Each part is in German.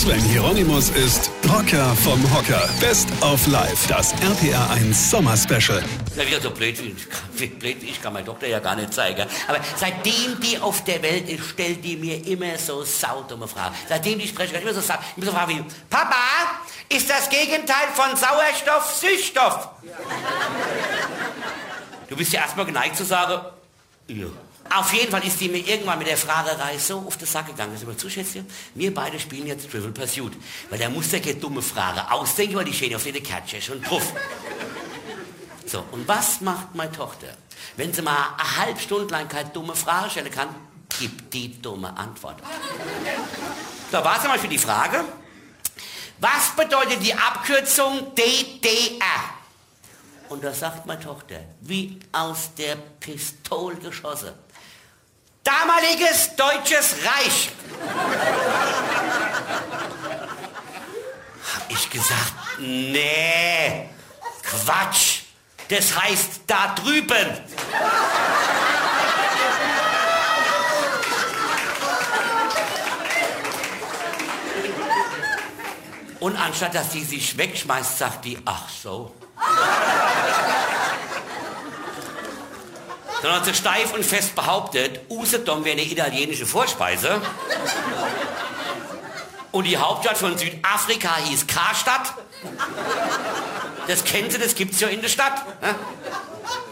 Sven Hieronymus ist Rocker vom Hocker. Best of Life, das RPR 1 Sommer Special. Ja, wieder so blöd wie, blöd wie ich kann meine Tochter ja gar nicht zeigen. Aber seitdem die auf der Welt ist, stellt die mir immer so saudumme Fragen. Seitdem die spreche, kann ich immer so, sa- immer so Fragen wie, Papa, ist das Gegenteil von Sauerstoff Süßstoff? Du bist ja erstmal geneigt zu sagen, ja. Auf jeden Fall ist die mir irgendwann mit der Fragerei so auf den Sack gegangen. Das ist immer zu. Wir beide spielen jetzt Trivial Pursuit. Weil der muss ja keine dumme Frage ausdenken, weil die stehen auf den Kärtchen und puff. So, und was macht meine Tochter? Wenn sie mal eine halbe Stunde lang keine dumme Frage stellen kann, gibt die dumme Antwort. So, war mal für die Frage. Was bedeutet die Abkürzung DDR? Und da sagt meine Tochter, wie aus der Pistole geschossen. Damaliges Deutsches Reich. Hab ich gesagt, nee, Quatsch. Das heißt da drüben. Und anstatt dass die sich wegschmeißt, sagt die, ach so. Sondern hat sie steif und fest behauptet, Usedom wäre eine italienische Vorspeise. Und die Hauptstadt von Südafrika hieß Karstadt. Das kennen Sie, das gibt's ja in der Stadt. ne?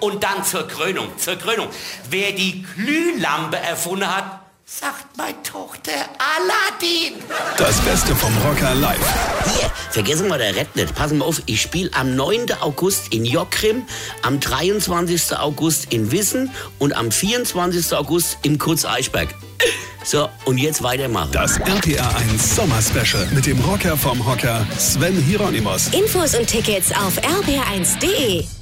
Und dann zur Krönung, zur Krönung. Wer die Glühlampe erfunden hat, sagt meine Tochter Aladdin. Das Beste vom Rocker live. Hier, vergessen wir der Red nicht. Passen wir auf, ich spiele am 9. August in Jockrim, am 23. August in Wissen und am 24. August im Kurz Eichberg. So, und jetzt weitermachen. Das RPR 1 Sommer Special mit dem Rocker vom Hocker Sven Hieronymus. Infos und Tickets auf rb1.de.